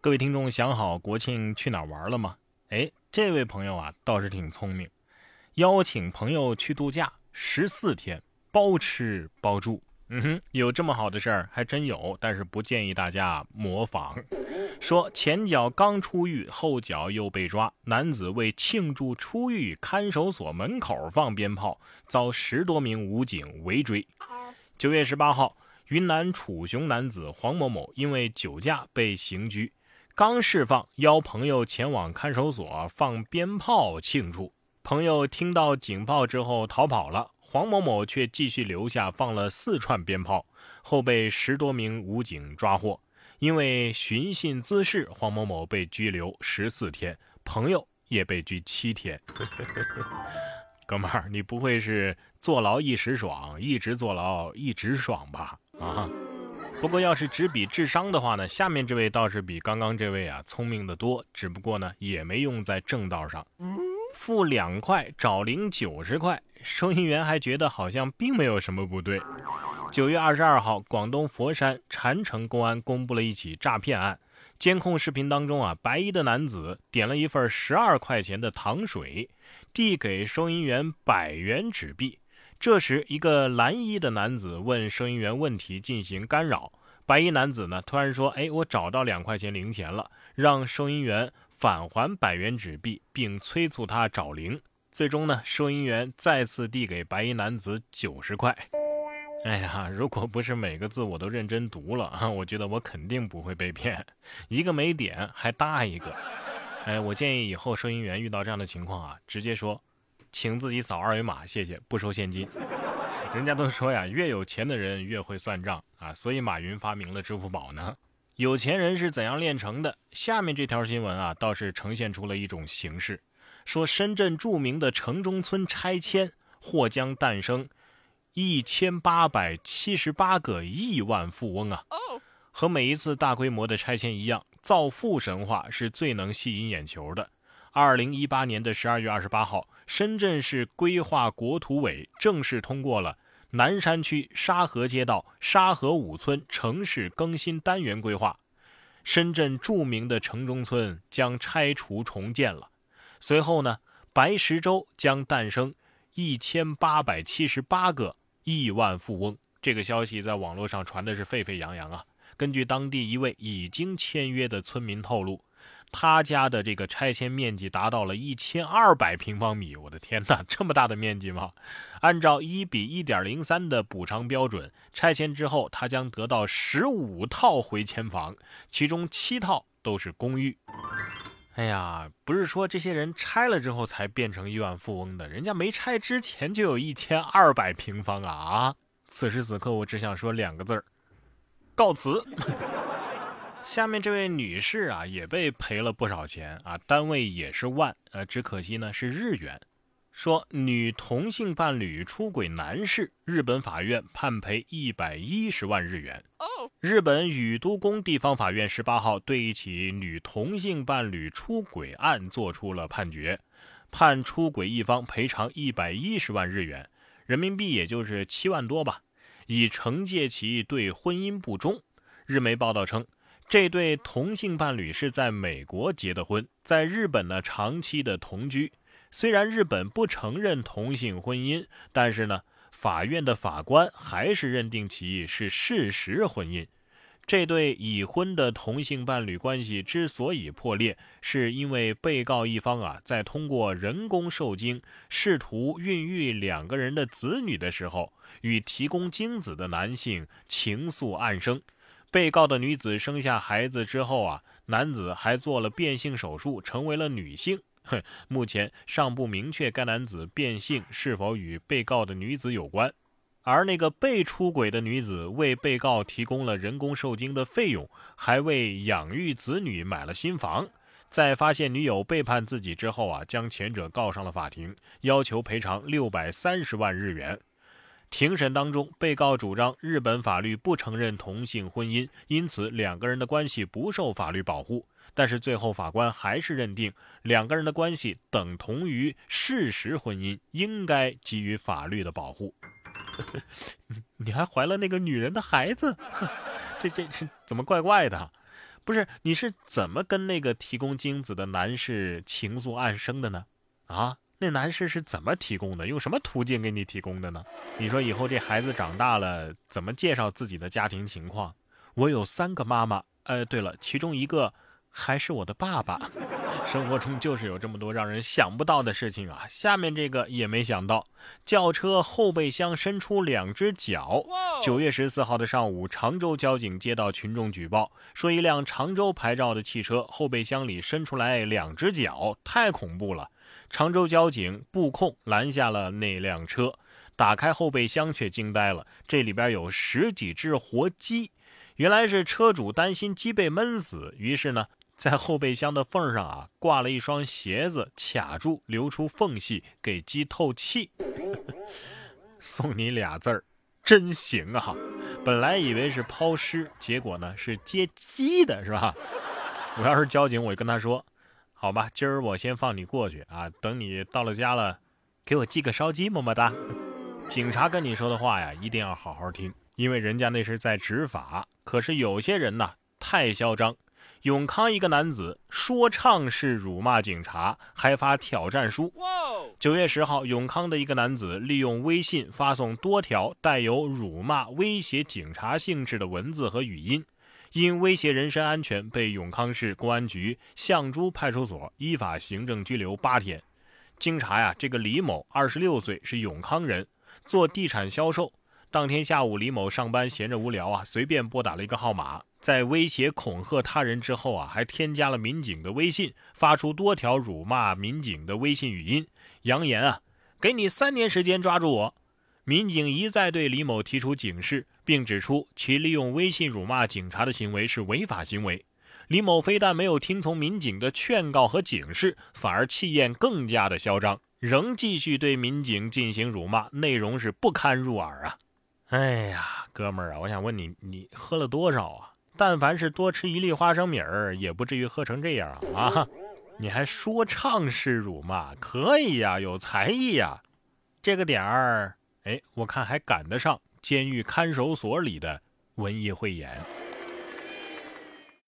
各位听众，想好国庆去哪儿玩了吗？哎，这位朋友啊，倒是挺聪明，邀请朋友去度假十四天，包吃包住。嗯哼，有这么好的事儿还真有，但是不建议大家模仿。说前脚刚出狱，后脚又被抓，男子为庆祝出狱，看守所门口放鞭炮，遭十多名武警围追。九月十八号，云南楚雄男子黄某某因为酒驾被刑拘，刚释放，邀朋友前往看守所放鞭炮庆祝。朋友听到警报之后逃跑了。黄某某却继续留下，放了四串鞭炮，后被十多名武警抓获。因为寻衅滋事，黄某某被拘留十四天，朋友也被拘七天。哥们儿，你不会是坐牢一时爽，一直坐牢一直爽吧？啊！不过要是只比智商的话呢，下面这位倒是比刚刚这位啊聪明的多，只不过呢也没用在正道上。付两块找零九十块，收银员还觉得好像并没有什么不对。九月二十二号，广东佛山禅城公安公布了一起诈骗案。监控视频当中啊，白衣的男子点了一份十二块钱的糖水，递给收银员百元纸币。这时，一个蓝衣的男子问收银员问题进行干扰。白衣男子呢，突然说：“哎，我找到两块钱零钱了。”让收银员。返还百元纸币，并催促他找零。最终呢，收银员再次递给白衣男子九十块。哎呀，如果不是每个字我都认真读了啊，我觉得我肯定不会被骗。一个没点还搭一个。哎，我建议以后收银员遇到这样的情况啊，直接说，请自己扫二维码，谢谢，不收现金。人家都说呀，越有钱的人越会算账啊，所以马云发明了支付宝呢。有钱人是怎样炼成的？下面这条新闻啊，倒是呈现出了一种形式，说深圳著名的城中村拆迁或将诞生一千八百七十八个亿万富翁啊！和每一次大规模的拆迁一样，造富神话是最能吸引眼球的。二零一八年的十二月二十八号，深圳市规划国土委正式通过了。南山区沙河街道沙河五村城市更新单元规划，深圳著名的城中村将拆除重建了。随后呢，白石洲将诞生一千八百七十八个亿万富翁。这个消息在网络上传的是沸沸扬扬啊！根据当地一位已经签约的村民透露。他家的这个拆迁面积达到了一千二百平方米，我的天哪，这么大的面积吗？按照一比一点零三的补偿标准，拆迁之后他将得到十五套回迁房，其中七套都是公寓。哎呀，不是说这些人拆了之后才变成亿万富翁的，人家没拆之前就有一千二百平方啊！啊，此时此刻我只想说两个字儿：告辞。下面这位女士啊，也被赔了不少钱啊，单位也是万，呃，只可惜呢是日元。说女同性伴侣出轨男士，日本法院判赔一百一十万日元。日本宇都宫地方法院十八号对一起女同性伴侣出轨案作出了判决，判出轨一方赔偿一百一十万日元，人民币也就是七万多吧，以惩戒其对婚姻不忠。日媒报道称。这对同性伴侣是在美国结的婚，在日本呢长期的同居。虽然日本不承认同性婚姻，但是呢，法院的法官还是认定其是事实婚姻。这对已婚的同性伴侣关系之所以破裂，是因为被告一方啊，在通过人工受精试图孕育两个人的子女的时候，与提供精子的男性情愫暗生。被告的女子生下孩子之后啊，男子还做了变性手术，成为了女性。哼，目前尚不明确该男子变性是否与被告的女子有关。而那个被出轨的女子为被告提供了人工受精的费用，还为养育子女买了新房。在发现女友背叛自己之后啊，将前者告上了法庭，要求赔偿六百三十万日元。庭审当中，被告主张日本法律不承认同性婚姻，因此两个人的关系不受法律保护。但是最后法官还是认定两个人的关系等同于事实婚姻，应该给予法律的保护。你还怀了那个女人的孩子？这这这怎么怪怪的？不是，你是怎么跟那个提供精子的男士情愫暗生的呢？啊，那男士是怎么提供的？用什么途径给你提供的呢？你说以后这孩子长大了，怎么介绍自己的家庭情况？我有三个妈妈，呃，对了，其中一个还是我的爸爸。生活中就是有这么多让人想不到的事情啊！下面这个也没想到，轿车后备箱伸出两只脚。九月十四号的上午，常州交警接到群众举报，说一辆常州牌照的汽车后备箱里伸出来两只脚，太恐怖了。常州交警布控拦下了那辆车，打开后备箱却惊呆了，这里边有十几只活鸡。原来是车主担心鸡被闷死，于是呢。在后备箱的缝上啊，挂了一双鞋子，卡住，留出缝隙给鸡透气。送你俩字儿，真行啊！本来以为是抛尸，结果呢是接鸡的，是吧？我要是交警，我就跟他说：“好吧，今儿我先放你过去啊，等你到了家了，给我寄个烧鸡，么么哒。”警察跟你说的话呀，一定要好好听，因为人家那是在执法。可是有些人呐，太嚣张。永康一个男子说唱式辱骂警察，还发挑战书。九月十号，永康的一个男子利用微信发送多条带有辱骂、威胁警察性质的文字和语音，因威胁人身安全，被永康市公安局象珠派出所依法行政拘留八天。经查呀，这个李某二十六岁，是永康人，做地产销售。当天下午，李某上班闲着无聊啊，随便拨打了一个号码。在威胁恐吓他人之后啊，还添加了民警的微信，发出多条辱骂民警的微信语音，扬言啊，给你三年时间抓住我。民警一再对李某提出警示，并指出其利用微信辱骂警察的行为是违法行为。李某非但没有听从民警的劝告和警示，反而气焰更加的嚣张，仍继续对民警进行辱骂，内容是不堪入耳啊！哎呀，哥们儿啊，我想问你，你喝了多少啊？但凡是多吃一粒花生米儿，也不至于喝成这样啊！你还说唱式辱骂，可以呀，有才艺呀！这个点儿，哎，我看还赶得上监狱看守所里的文艺汇演。